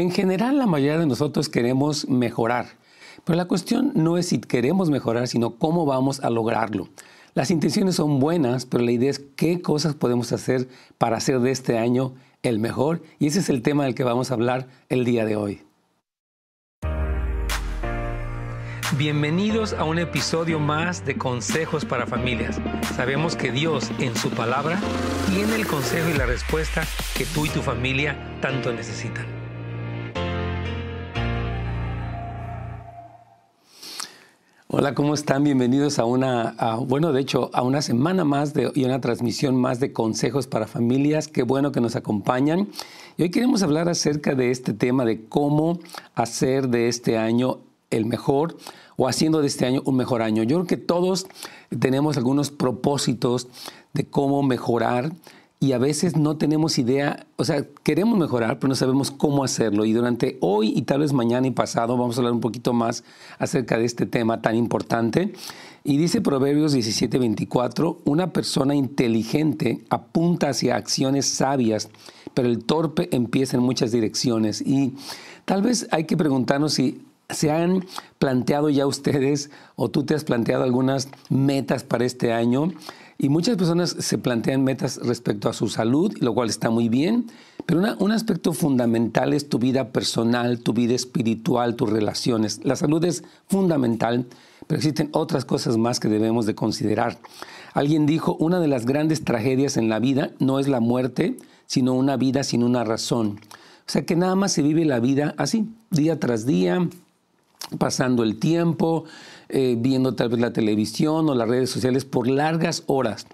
En general, la mayoría de nosotros queremos mejorar, pero la cuestión no es si queremos mejorar, sino cómo vamos a lograrlo. Las intenciones son buenas, pero la idea es qué cosas podemos hacer para hacer de este año el mejor, y ese es el tema del que vamos a hablar el día de hoy. Bienvenidos a un episodio más de Consejos para Familias. Sabemos que Dios en su palabra tiene el consejo y la respuesta que tú y tu familia tanto necesitan. Hola, ¿cómo están? Bienvenidos a una, bueno, de hecho, a una semana más de, y una transmisión más de consejos para familias. Qué bueno que nos acompañan. Y hoy queremos hablar acerca de este tema de cómo hacer de este año el mejor o haciendo de este año un mejor año. Yo creo que todos tenemos algunos propósitos de cómo mejorar y a veces no tenemos idea, o sea, queremos mejorar, pero no sabemos cómo hacerlo. Y durante hoy y tal vez mañana y pasado vamos a hablar un poquito más acerca de este tema tan importante. Y dice Proverbios 17:24, una persona inteligente apunta hacia acciones sabias, pero el torpe empieza en muchas direcciones. Y tal vez hay que preguntarnos si ¿Se han planteado ya ustedes o tú te has planteado algunas metas para este año? Y muchas personas se plantean metas respecto a su salud, lo cual está muy bien, pero un aspecto fundamental es tu vida personal, tu vida espiritual, tus relaciones. La salud es fundamental, pero existen otras cosas más que debemos de considerar. Alguien dijo, una de las grandes tragedias en la vida no es la muerte, sino una vida sin una razón. O sea que nada más se vive la vida así, día tras día, pasando el tiempo, eh, viendo tal vez la televisión o las redes sociales por largas horas.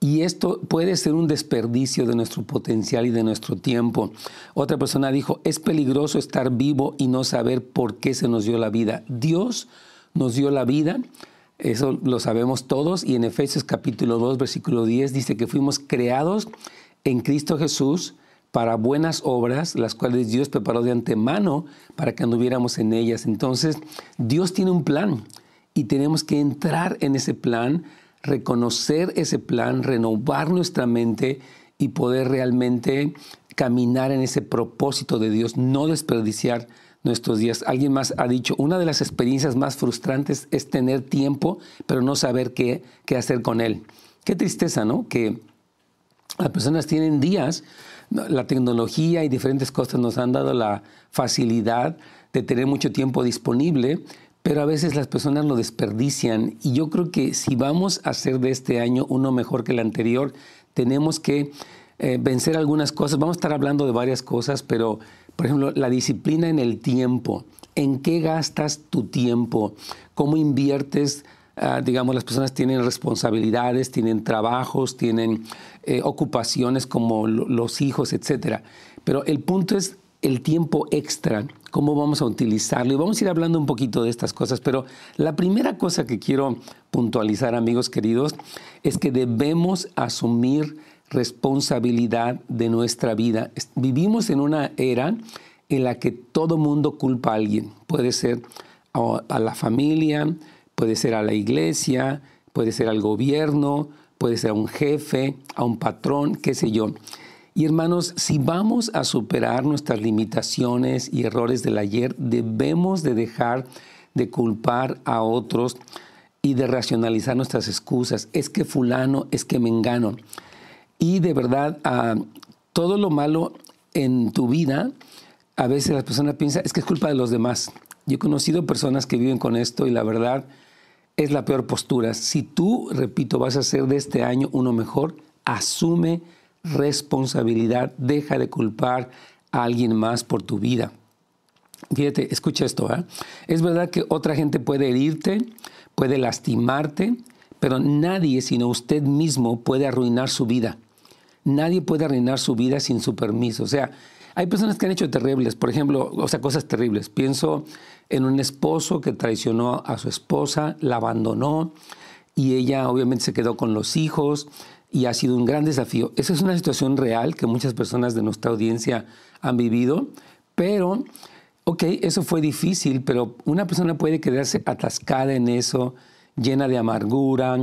Y esto puede ser un desperdicio de nuestro potencial y de nuestro tiempo. Otra persona dijo, es peligroso estar vivo y no saber por qué se nos dio la vida. Dios nos dio la vida, eso lo sabemos todos, y en Efesios capítulo 2, versículo 10 dice que fuimos creados en Cristo Jesús para buenas obras, las cuales Dios preparó de antemano para que anduviéramos en ellas. Entonces, Dios tiene un plan y tenemos que entrar en ese plan, reconocer ese plan, renovar nuestra mente y poder realmente caminar en ese propósito de Dios, no desperdiciar nuestros días. Alguien más ha dicho, una de las experiencias más frustrantes es tener tiempo, pero no saber qué, qué hacer con él. Qué tristeza, ¿no? Que las personas tienen días la tecnología y diferentes cosas nos han dado la facilidad de tener mucho tiempo disponible, pero a veces las personas lo desperdician. Y yo creo que si vamos a hacer de este año uno mejor que el anterior, tenemos que eh, vencer algunas cosas. Vamos a estar hablando de varias cosas, pero por ejemplo, la disciplina en el tiempo. ¿En qué gastas tu tiempo? ¿Cómo inviertes? Ah, digamos, las personas tienen responsabilidades, tienen trabajos, tienen eh, ocupaciones como los hijos, etc. Pero el punto es el tiempo extra, cómo vamos a utilizarlo. Y vamos a ir hablando un poquito de estas cosas, pero la primera cosa que quiero puntualizar, amigos queridos, es que debemos asumir responsabilidad de nuestra vida. Vivimos en una era en la que todo mundo culpa a alguien. Puede ser a la familia, Puede ser a la iglesia, puede ser al gobierno, puede ser a un jefe, a un patrón, qué sé yo. Y hermanos, si vamos a superar nuestras limitaciones y errores del ayer, debemos de dejar de culpar a otros y de racionalizar nuestras excusas. Es que fulano, es que me engano. Y de verdad, a todo lo malo en tu vida, a veces la persona piensa, es que es culpa de los demás. Yo he conocido personas que viven con esto y la verdad, es la peor postura. Si tú, repito, vas a hacer de este año uno mejor, asume responsabilidad, deja de culpar a alguien más por tu vida. Fíjate, escucha esto. ¿eh? Es verdad que otra gente puede herirte, puede lastimarte, pero nadie sino usted mismo puede arruinar su vida. Nadie puede arruinar su vida sin su permiso. O sea, hay personas que han hecho terribles, por ejemplo, o sea, cosas terribles. Pienso en un esposo que traicionó a su esposa, la abandonó y ella obviamente se quedó con los hijos y ha sido un gran desafío. Esa es una situación real que muchas personas de nuestra audiencia han vivido, pero, ok, eso fue difícil, pero una persona puede quedarse atascada en eso, llena de amargura,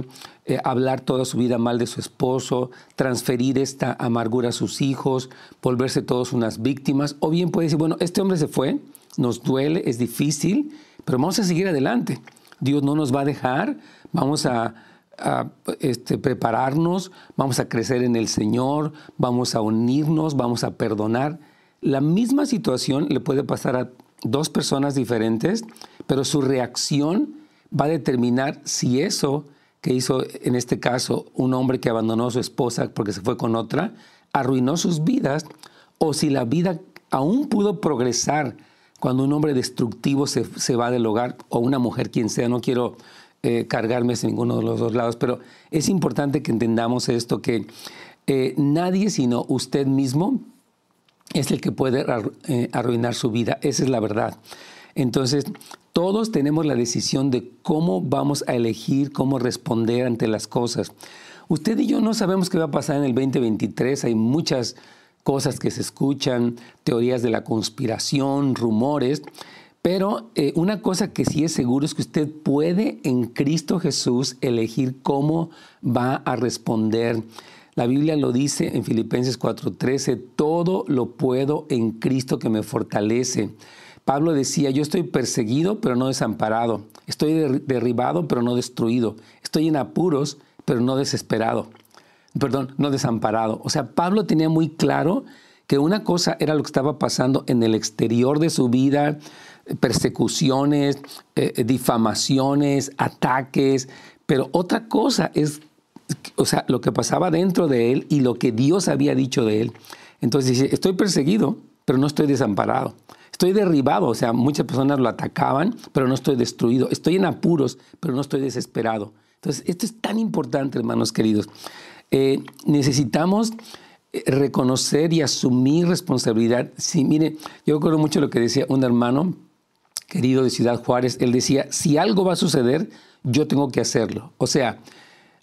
eh, hablar toda su vida mal de su esposo, transferir esta amargura a sus hijos, volverse todos unas víctimas, o bien puede decir, bueno, este hombre se fue, nos duele, es difícil, pero vamos a seguir adelante. Dios no nos va a dejar, vamos a, este, prepararnos, vamos a crecer en el Señor, vamos a unirnos, vamos a perdonar. La misma situación le puede pasar a dos personas diferentes, pero su reacción va a determinar si eso que hizo en este caso un hombre que abandonó a su esposa porque se fue con otra, arruinó sus vidas, o si la vida aún pudo progresar cuando un hombre destructivo se, va del hogar, o una mujer, quien sea, no quiero eh, cargarme en ninguno de los dos lados, pero es importante que entendamos esto, que eh, nadie sino usted mismo es el que puede eh, arruinar su vida, esa es la verdad. Entonces, todos tenemos la decisión de cómo vamos a elegir, cómo responder ante las cosas. Usted y yo no sabemos qué va a pasar en el 2023. Hay muchas cosas que se escuchan, teorías de la conspiración, rumores, pero eh, una cosa que sí es seguro es que usted puede en Cristo Jesús elegir cómo va a responder. La Biblia lo dice en Filipenses 4:13, todo lo puedo en Cristo que me fortalece. Pablo decía, yo estoy perseguido, pero no desamparado. Estoy derribado, pero no destruido. Estoy en apuros, pero no desesperado. Perdón, no desamparado. O sea, Pablo tenía muy claro que una cosa era lo que estaba pasando en el exterior de su vida, persecuciones, eh, difamaciones, ataques, pero otra cosa es, o sea, lo que pasaba dentro de él y lo que Dios había dicho de él. Entonces dice, estoy perseguido, pero no estoy desamparado. Estoy derribado, o sea, muchas personas lo atacaban, pero no estoy destruido. Estoy en apuros, pero no estoy desesperado. Entonces, esto es tan importante, hermanos queridos. Eh, necesitamos eh, reconocer y asumir responsabilidad. Sí, mire, yo recuerdo mucho lo que decía un hermano querido de Ciudad Juárez. Él decía, si algo va a suceder, yo tengo que hacerlo. O sea,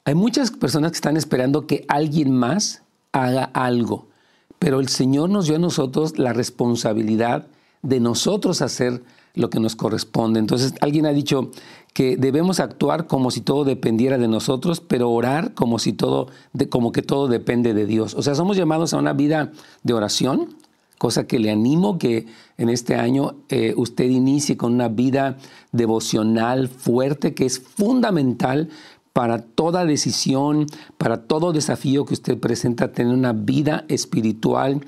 hay muchas personas que están esperando que alguien más haga algo, pero el Señor nos dio a nosotros la responsabilidad de nosotros hacer lo que nos corresponde. Entonces, alguien ha dicho que debemos actuar como si todo dependiera de nosotros, pero orar como si todo, como que todo depende de Dios. O sea, somos llamados a una vida de oración, cosa que le animo que en este año eh, usted inicie con una vida devocional fuerte, que es fundamental para toda decisión, para todo desafío que usted presenta, tener una vida espiritual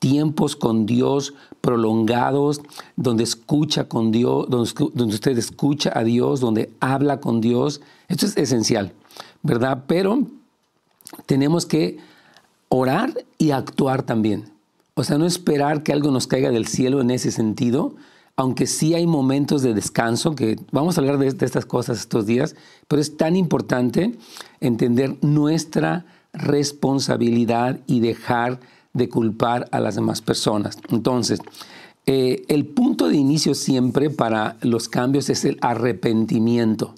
tiempos con Dios prolongados, donde escucha con Dios, donde, usted escucha a Dios, donde habla con Dios. Esto es esencial, ¿verdad? Pero tenemos que orar y actuar también. O sea, no esperar que algo nos caiga del cielo en ese sentido, aunque sí hay momentos de descanso, que vamos a hablar de, de estas cosas estos días, pero es tan importante entender nuestra responsabilidad y dejar de culpar a las demás personas. Entonces, eh, el punto de inicio siempre para los cambios es el arrepentimiento.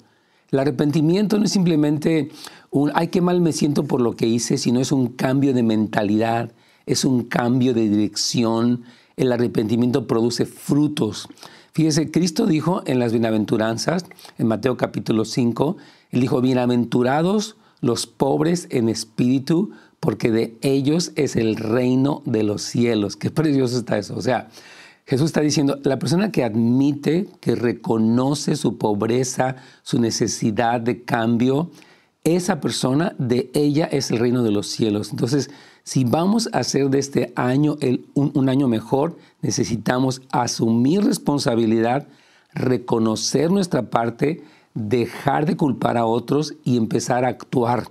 El arrepentimiento no es simplemente un, ay, qué mal me siento por lo que hice, sino es un cambio de mentalidad, es un cambio de dirección. El arrepentimiento produce frutos. Fíjese, Cristo dijo en las bienaventuranzas, en Mateo capítulo 5, Él dijo, bienaventurados los pobres en espíritu, porque de ellos es el reino de los cielos. Qué precioso está eso. O sea, Jesús está diciendo, la persona que admite, que reconoce su pobreza, su necesidad de cambio, esa persona, de ella es el reino de los cielos. Entonces, si vamos a hacer de este año un año mejor, necesitamos asumir responsabilidad, reconocer nuestra parte, dejar de culpar a otros y empezar a actuar.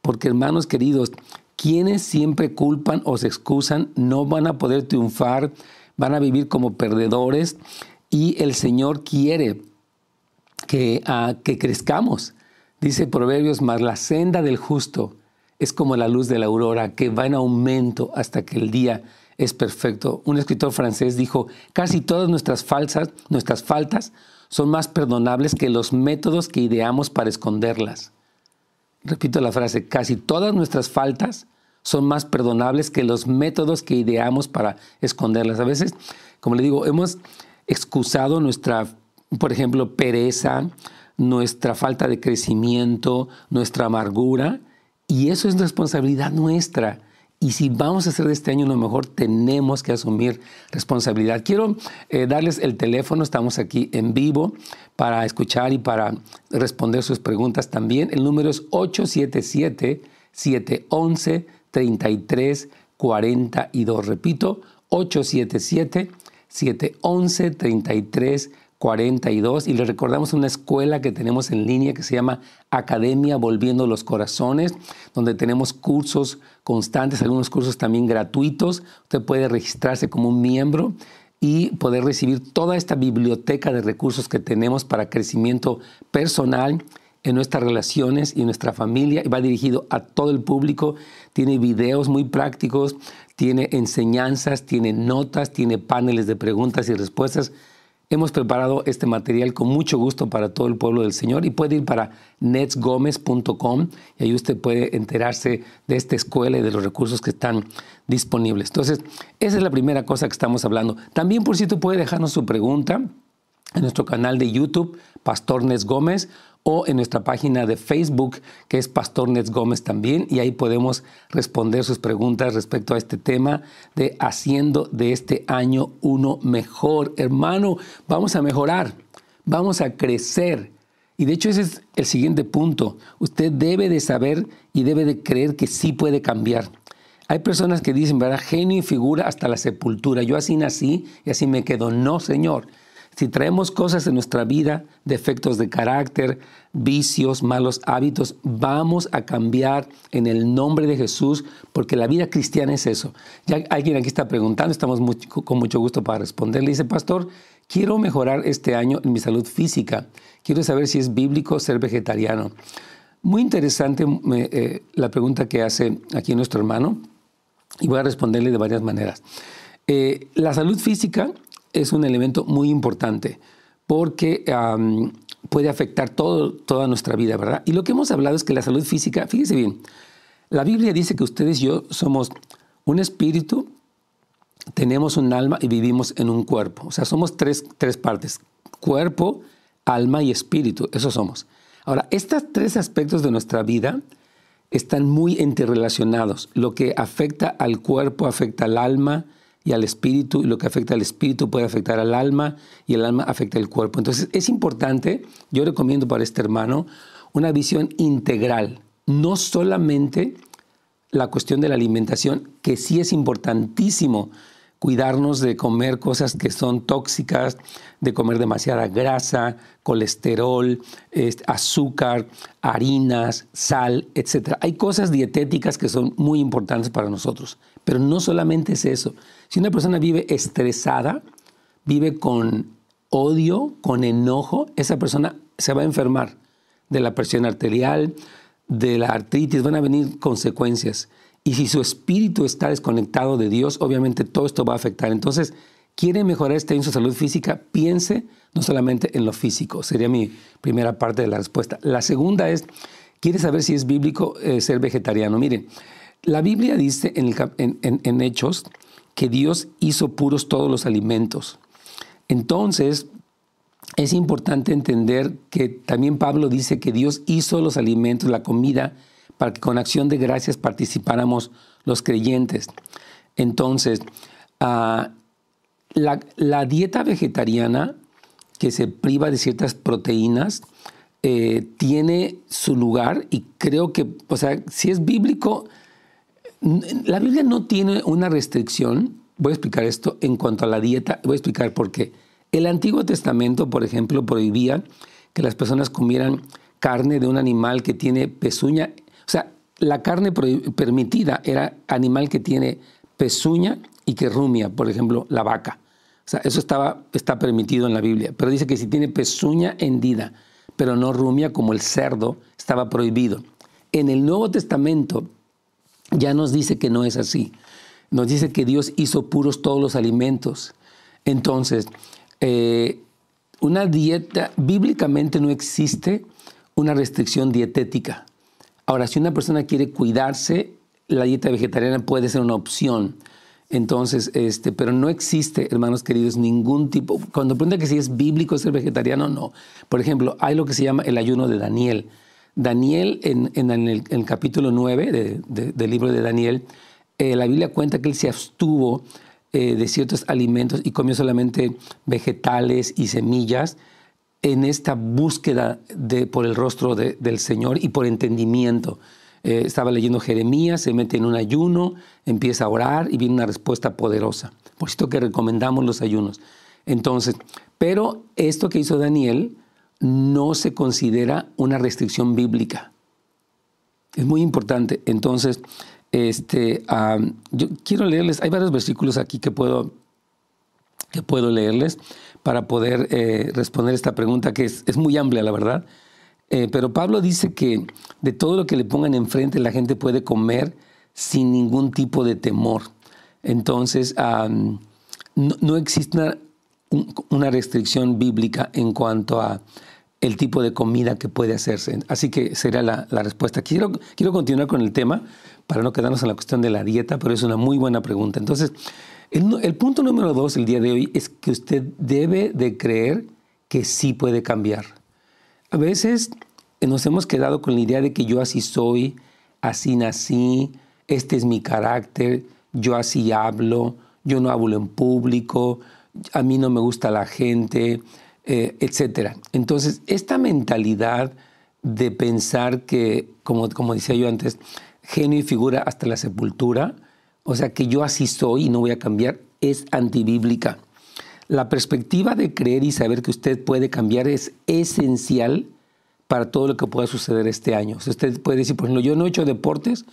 Porque hermanos queridos, quienes siempre culpan o se excusan no van a poder triunfar, van a vivir como perdedores y el Señor quiere que, ah, que crezcamos. Dice Proverbios, más la senda del justo es como la luz de la aurora que va en aumento hasta que el día es perfecto. Un escritor francés dijo, casi todas nuestras falsas, nuestras faltas son más perdonables que los métodos que ideamos para esconderlas repito la frase, casi todas nuestras faltas son más perdonables que los métodos que ideamos para esconderlas. A veces, como le digo, hemos excusado nuestra, por ejemplo, pereza, nuestra falta de crecimiento, nuestra amargura, y eso es responsabilidad nuestra. Y si vamos a hacer de este año lo mejor, tenemos que asumir responsabilidad. Quiero eh, darles el teléfono, estamos aquí en vivo para escuchar y para responder sus preguntas también. El número es 877-711-3342. Repito, 877-711-3342. 42 y les recordamos una escuela que tenemos en línea que se llama Academia Volviendo los Corazones, donde tenemos cursos constantes, algunos cursos también gratuitos. Usted puede registrarse como un miembro y poder recibir toda esta biblioteca de recursos que tenemos para crecimiento personal en nuestras relaciones y en nuestra familia va dirigido a todo el público. Tiene videos muy prácticos, tiene enseñanzas, tiene notas, tiene paneles de preguntas y respuestas Hemos preparado este material con mucho gusto para todo el pueblo del Señor y puede ir para netsgomez.com y ahí usted puede enterarse de esta escuela y de los recursos que están disponibles. Entonces, esa es la primera cosa que estamos hablando. También, por cierto, puede dejarnos su pregunta en nuestro canal de YouTube, Pastor Nets Gómez, o en nuestra página de Facebook, que es Pastor Nets Gómez también, y ahí podemos responder sus preguntas respecto a este tema de haciendo de este año uno mejor. Hermano, vamos a mejorar, vamos a crecer. Y de hecho ese es el siguiente punto. Usted debe de saber y debe de creer que sí puede cambiar. Hay personas que dicen, ¿verdad? Genio y figura hasta la sepultura. Yo así nací y así me quedo. No, Señor. Si traemos cosas en nuestra vida, defectos de carácter, vicios, malos hábitos, vamos a cambiar en el nombre de Jesús, porque la vida cristiana es eso. Ya alguien aquí está preguntando, estamos con mucho gusto para responderle. Dice, pastor, quiero mejorar este año en mi salud física. Quiero saber si es bíblico ser vegetariano. Muy interesante eh, la pregunta que hace aquí nuestro hermano y voy a responderle de varias maneras. Eh, la salud física es un elemento muy importante porque puede afectar todo, toda nuestra vida, ¿verdad? Y lo que hemos hablado es que la salud física, fíjese bien, la Biblia dice que ustedes y yo somos un espíritu, tenemos un alma y vivimos en un cuerpo. O sea, somos tres, tres partes, cuerpo, alma y espíritu, eso somos. Ahora, estos tres aspectos de nuestra vida están muy interrelacionados. Lo que afecta al cuerpo afecta al alma, y al espíritu, y lo que afecta al espíritu puede afectar al alma, y el alma afecta al cuerpo. Entonces es importante, yo recomiendo para este hermano, una visión integral, no solamente la cuestión de la alimentación, que sí es importantísimo cuidarnos de comer cosas que son tóxicas, de comer demasiada grasa, colesterol, azúcar, harinas, sal, etc. Hay cosas dietéticas que son muy importantes para nosotros, pero no solamente es eso. Si una persona vive estresada, vive con odio, con enojo, esa persona se va a enfermar de la presión arterial, de la artritis, van a venir consecuencias. Y si su espíritu está desconectado de Dios, obviamente todo esto va a afectar. Entonces, quiere mejorar este en su salud física, piense no solamente en lo físico. Sería mi primera parte de la respuesta. La segunda es, quiere saber si es bíblico eh, ser vegetariano. Miren, la Biblia dice en, Hechos que Dios hizo puros todos los alimentos. Entonces, es importante entender que también Pablo dice que Dios hizo los alimentos, la comida, para que con acción de gracias participáramos los creyentes. Entonces, ah, la, dieta vegetariana que se priva de ciertas proteínas eh, tiene su lugar y creo que, o sea, si es bíblico, la Biblia no tiene una restricción, voy a explicar esto en cuanto a la dieta, voy a explicar por qué. El Antiguo Testamento, por ejemplo, prohibía que las personas comieran carne de un animal que tiene pezuña. O sea, la carne permitida era animal que tiene pezuña y que rumia, por ejemplo, la vaca. O sea, eso estaba, está permitido en la Biblia. Pero dice que si tiene pezuña hendida, pero no rumia como el cerdo, estaba prohibido. En el Nuevo Testamento, ya nos dice que no es así. Nos dice que Dios hizo puros todos los alimentos. Entonces, eh, una dieta, bíblicamente no existe una restricción dietética. Ahora, si una persona quiere cuidarse, la dieta vegetariana puede ser una opción. Entonces, este, pero no existe, hermanos queridos, ningún tipo. Cuando pregunta que si es bíblico ser vegetariano, no. Por ejemplo, hay lo que se llama el ayuno de Daniel. Daniel, en, el, capítulo 9 del libro de Daniel, eh, la Biblia cuenta que él se abstuvo eh, de ciertos alimentos y comió solamente vegetales y semillas en esta búsqueda de, por el rostro del Señor y por entendimiento. Eh, estaba leyendo Jeremías, se mete en un ayuno, empieza a orar y viene una respuesta poderosa. Por esto que recomendamos los ayunos. Entonces, pero esto que hizo Daniel no se considera una restricción bíblica. Es muy importante. Entonces, este, yo quiero leerles, hay varios versículos aquí que puedo, que puedo leerles para poder eh, responder esta pregunta que es, muy amplia, la verdad. Eh, pero Pablo dice que de todo lo que le pongan enfrente la gente puede comer sin ningún tipo de temor. Entonces, no, existe una, restricción bíblica en cuanto a el tipo de comida que puede hacerse. Así que sería la, respuesta. Quiero, quiero continuar con el tema para no quedarnos en la cuestión de la dieta, pero es una muy buena pregunta. Entonces, el, punto número dos el día de hoy es que usted debe de creer que sí puede cambiar. A veces nos hemos quedado con la idea de que yo así soy, así nací, este es mi carácter, yo así hablo, yo no hablo en público, a mí no me gusta la gente, eh, etc. Entonces, esta mentalidad de pensar que, como, como decía yo antes, genio y figura hasta la sepultura, o sea, que yo así soy y no voy a cambiar, es antibíblica. La perspectiva de creer y saber que usted puede cambiar es esencial para todo lo que pueda suceder este año. usted puede decir, por ejemplo, yo no he hecho deportes,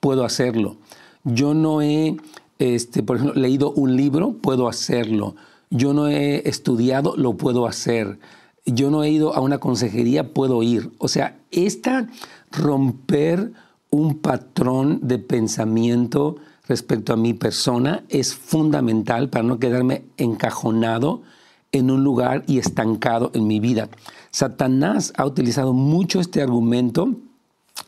puedo hacerlo. Yo no he, este, por ejemplo, leído un libro, puedo hacerlo. Yo no he estudiado, lo puedo hacer. Yo no he ido a una consejería, puedo ir. O sea, esta romper un patrón de pensamiento respecto a mi persona es fundamental para no quedarme encajonado en un lugar y estancado en mi vida. Satanás ha utilizado mucho este argumento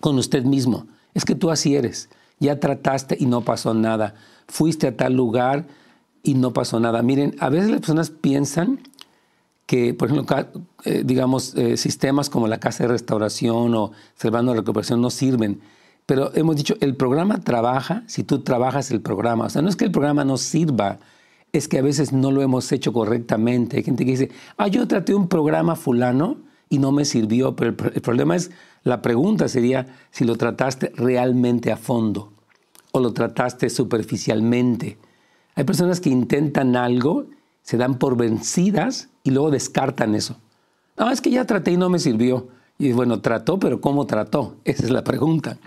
con usted mismo. Es que tú así eres. Ya trataste y no pasó nada. Fuiste a tal lugar y no pasó nada. Miren, a veces las personas piensan que, por ejemplo, eh, digamos, eh, sistemas como la casa de restauración o Salvando la Recuperación no sirven. Pero hemos dicho, el programa trabaja si tú trabajas el programa. O sea, no es que el programa no sirva, es que a veces no lo hemos hecho correctamente. Hay gente que dice, ah, yo traté un programa fulano y no me sirvió, pero el, problema es, la pregunta sería si lo trataste realmente a fondo o lo trataste superficialmente. Hay personas que intentan algo, se dan por vencidas y luego descartan eso. No, es que ya traté y no me sirvió. Y bueno, trató, pero ¿cómo trató? Esa es la pregunta.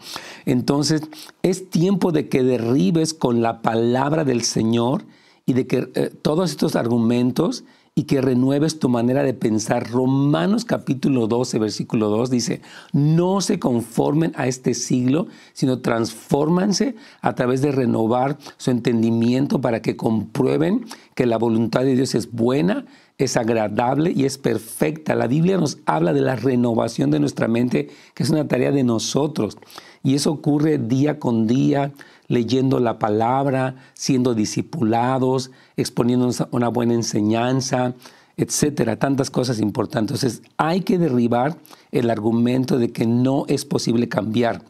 Entonces, es tiempo de que derribes con la palabra del Señor y de que eh, todos estos argumentos y que renueves tu manera de pensar. Romanos capítulo 12, versículo 2 dice, no se conformen a este siglo, sino transfórmanse a través de renovar su entendimiento para que comprueben que la voluntad de Dios es buena, es agradable y es perfecta. La Biblia nos habla de la renovación de nuestra mente, que es una tarea de nosotros. Y eso ocurre día con día, leyendo la palabra, siendo discipulados, exponiéndonos una buena enseñanza, etcétera, tantas cosas importantes. Entonces, hay que derribar el argumento de que no es posible cambiar.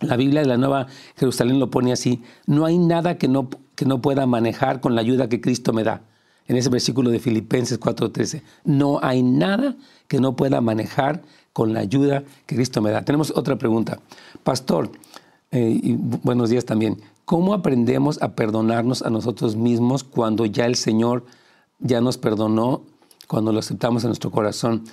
La Biblia de la Nueva Jerusalén lo pone así, no hay nada que no, que no pueda manejar con la ayuda que Cristo me da en ese versículo de Filipenses 4:13. No hay nada que no pueda manejar con la ayuda que Cristo me da. Tenemos otra pregunta. Pastor, eh, y buenos días también. ¿Cómo aprendemos a perdonarnos a nosotros mismos cuando ya el Señor ya nos perdonó, cuando lo aceptamos en nuestro corazón?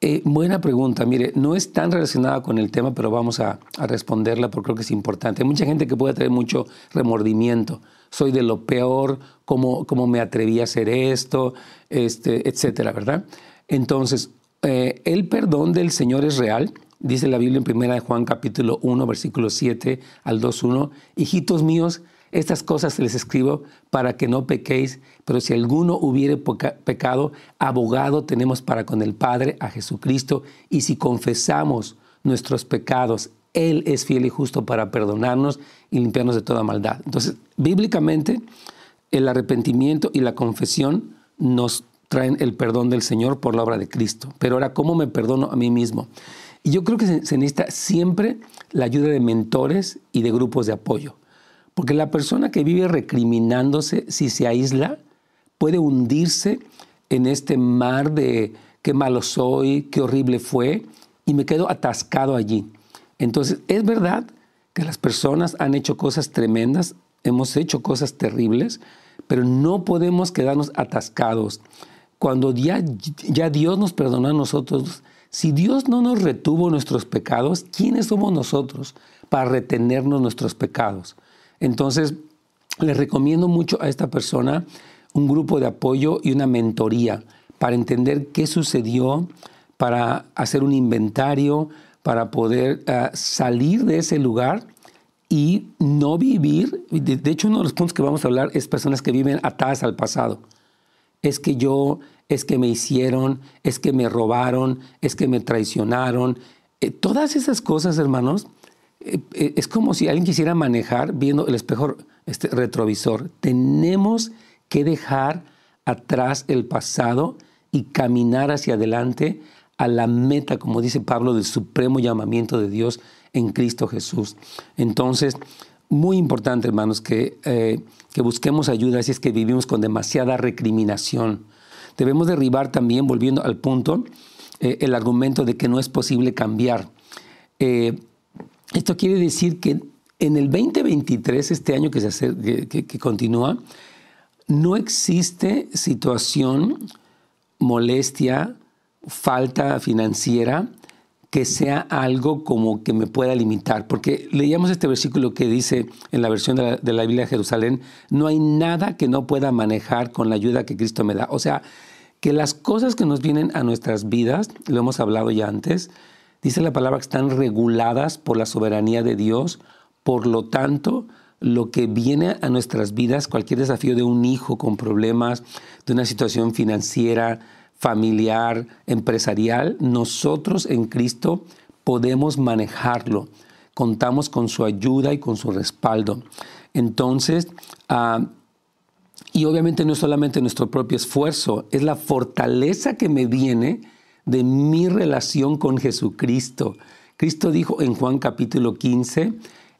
Eh, buena pregunta. Mire, no es tan relacionada con el tema, pero vamos a, responderla porque creo que es importante. Hay mucha gente que puede traer mucho remordimiento. Soy de lo peor, cómo, cómo me atreví a hacer esto, este, etcétera, ¿verdad? Entonces, eh, el perdón del Señor es real. Dice la Biblia en 1 Juan capítulo 1, versículo 7 al 2.1. Hijitos míos, estas cosas les escribo para que no pequéis, pero si alguno hubiere pecado, abogado tenemos para con el Padre, a Jesucristo, y si confesamos nuestros pecados, Él es fiel y justo para perdonarnos y limpiarnos de toda maldad. Entonces, bíblicamente, el arrepentimiento y la confesión nos traen el perdón del Señor por la obra de Cristo. Pero ahora, ¿cómo me perdono a mí mismo? Y yo creo que se, necesita siempre la ayuda de mentores y de grupos de apoyo. Porque la persona que vive recriminándose, si se aísla, puede hundirse en este mar de qué malo soy, qué horrible fue, y me quedo atascado allí. Entonces, es verdad que las personas han hecho cosas tremendas, hemos hecho cosas terribles, pero no podemos quedarnos atascados. Cuando ya, Dios nos perdonó a nosotros, si Dios no nos retuvo nuestros pecados, ¿quiénes somos nosotros para retenernos nuestros pecados? Entonces, le recomiendo mucho a esta persona un grupo de apoyo y una mentoría para entender qué sucedió, para hacer un inventario, para poder ah, salir de ese lugar y no vivir. De, hecho, uno de los puntos que vamos a hablar es personas que viven atadas al pasado. Es que yo, es que me hicieron, es que me robaron, es que me traicionaron. Eh, todas esas cosas, hermanos, eh, eh, es como si alguien quisiera manejar viendo el espejo este, retrovisor. Tenemos que dejar atrás el pasado y caminar hacia adelante a la meta, como dice Pablo, del supremo llamamiento de Dios en Cristo Jesús. Entonces, muy importante, hermanos, que, eh, que busquemos ayuda si es que vivimos con demasiada recriminación. Debemos derribar también, volviendo al punto, eh, el argumento de que no es posible cambiar. Eh, esto quiere decir que en el 2023, este año que, se que continúa, no existe situación, molestia, falta financiera que sea algo como que me pueda limitar. Porque leíamos este versículo que dice en la versión de la, Biblia de Jerusalén, no hay nada que no pueda manejar con la ayuda que Cristo me da. O sea, que las cosas que nos vienen a nuestras vidas, lo hemos hablado ya antes, dice la palabra que están reguladas por la soberanía de Dios, por lo tanto, lo que viene a nuestras vidas, cualquier desafío de un hijo con problemas, de una situación financiera, familiar, empresarial, nosotros en Cristo podemos manejarlo. Contamos con su ayuda y con su respaldo. Entonces, ah, y obviamente no es solamente nuestro propio esfuerzo, es la fortaleza que me viene de mi relación con Jesucristo. Cristo dijo en Juan capítulo 15,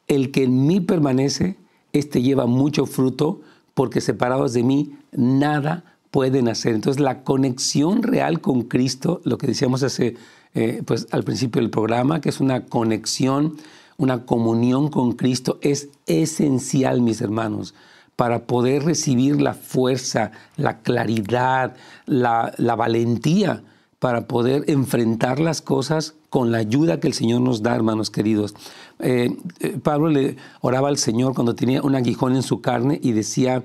el que en mí permanece, este lleva mucho fruto, porque separados de mí, nada pueden hacer. Entonces, la conexión real con Cristo, lo que decíamos hace, eh, pues, al principio del programa, que es una conexión, una comunión con Cristo, es esencial, mis hermanos, para poder recibir la fuerza, la claridad, la, valentía para poder enfrentar las cosas con la ayuda que el Señor nos da, hermanos queridos. Eh, eh, Pablo le oraba al Señor cuando tenía un aguijón en su carne y decía,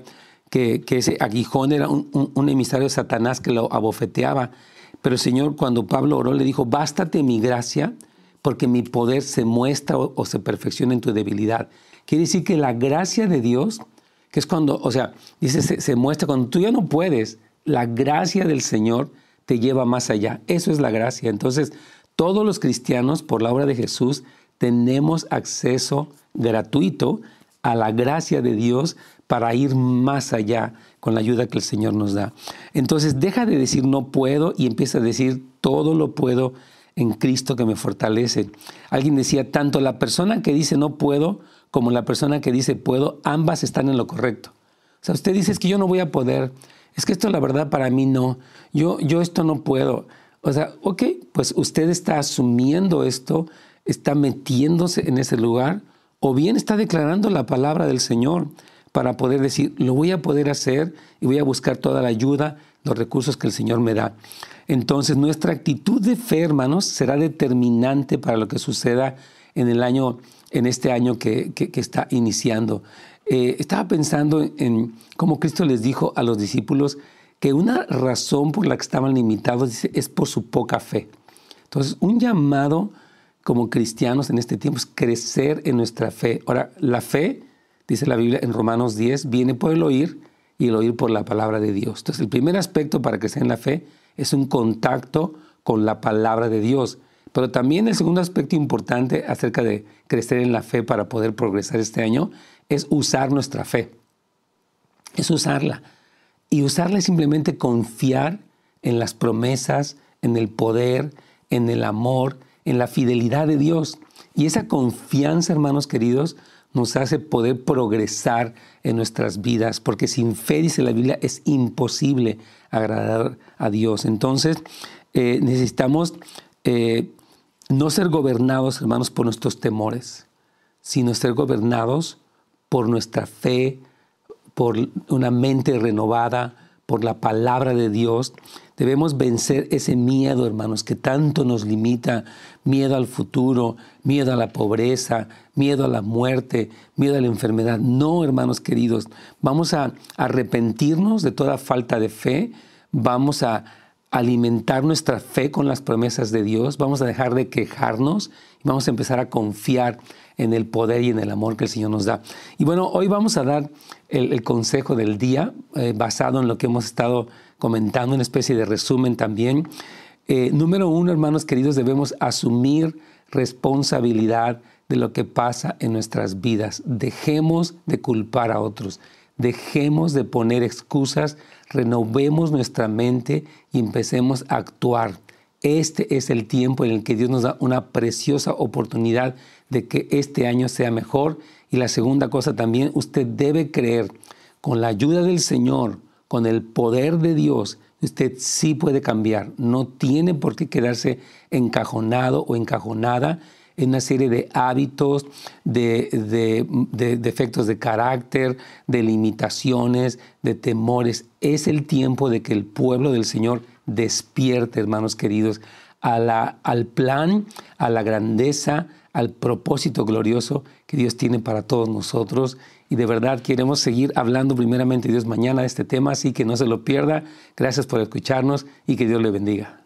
que, ese aguijón era un, emisario de Satanás que lo abofeteaba. Pero el Señor, cuando Pablo oró, le dijo, bástate mi gracia, porque mi poder se muestra o, se perfecciona en tu debilidad. Quiere decir que la gracia de Dios, que es cuando, o sea, dice, se, se muestra cuando tú ya no puedes, la gracia del Señor te lleva más allá. Eso es la gracia. Entonces, todos los cristianos, por la obra de Jesús, tenemos acceso gratuito a la gracia de Dios para ir más allá con la ayuda que el Señor nos da. Entonces deja de decir no puedo y empieza a decir todo lo puedo en Cristo que me fortalece. Alguien decía, tanto la persona que dice no puedo como la persona que dice puedo, ambas están en lo correcto. O sea, usted dice es que yo no voy a poder, es que esto la verdad para mí no, yo, yo esto no puedo. O sea, ok, pues usted está asumiendo esto, está metiéndose en ese lugar, o bien está declarando la palabra del Señor para poder decir, lo voy a poder hacer y voy a buscar toda la ayuda, los recursos que el Señor me da. Entonces nuestra actitud de fe, hermanos, será determinante para lo que suceda en el año, en este año que, está iniciando. Eh, estaba pensando en cómo Cristo les dijo a los discípulos que una razón por la que estaban limitados es por su poca fe. Entonces, un llamado como cristianos en este tiempo es crecer en nuestra fe. Ahora, la fe dice la Biblia en Romanos 10, viene por el oír y el oír por la palabra de Dios. Entonces, el primer aspecto para sea en la fe es un contacto con la palabra de Dios. Pero también el segundo aspecto importante acerca de crecer en la fe para poder progresar este año es usar nuestra fe. Es usarla. Y usarla es simplemente confiar en las promesas, en el poder, en el amor, en la fidelidad de Dios. Y esa confianza, hermanos queridos, nos hace poder progresar en nuestras vidas, porque sin fe, dice la Biblia, es imposible agradar a Dios. Entonces, eh, necesitamos eh, no ser gobernados, hermanos, por nuestros temores, sino ser gobernados por nuestra fe, por una mente renovada, por la palabra de Dios. Debemos vencer ese miedo, hermanos, que tanto nos limita, miedo al futuro, miedo a la pobreza, miedo a la muerte, miedo a la enfermedad. No, hermanos queridos, vamos a arrepentirnos de toda falta de fe, vamos a alimentar nuestra fe con las promesas de Dios, vamos a dejar de quejarnos y vamos a empezar a confiar en el poder y en el amor que el Señor nos da. Y bueno, hoy vamos a dar el, consejo del día eh, basado en lo que hemos estado comentando, una especie de resumen también. Eh, número uno, hermanos queridos, debemos asumir responsabilidad de lo que pasa en nuestras vidas. Dejemos de culpar a otros. Dejemos de poner excusas, renovemos nuestra mente y empecemos a actuar. Este es el tiempo en el que Dios nos da una preciosa oportunidad de que este año sea mejor. Y la segunda cosa también, usted debe creer con la ayuda del Señor, con el poder de Dios, usted sí puede cambiar. No tiene por qué quedarse encajonado o encajonada en una serie de hábitos, de, defectos de carácter, de limitaciones, de temores. Es el tiempo de que el pueblo del Señor despierte, hermanos queridos, al plan, a la grandeza, al propósito glorioso que Dios tiene para todos nosotros. Y de verdad queremos seguir hablando primeramente Dios mañana de este tema, así que no se lo pierda. Gracias por escucharnos y que Dios le bendiga.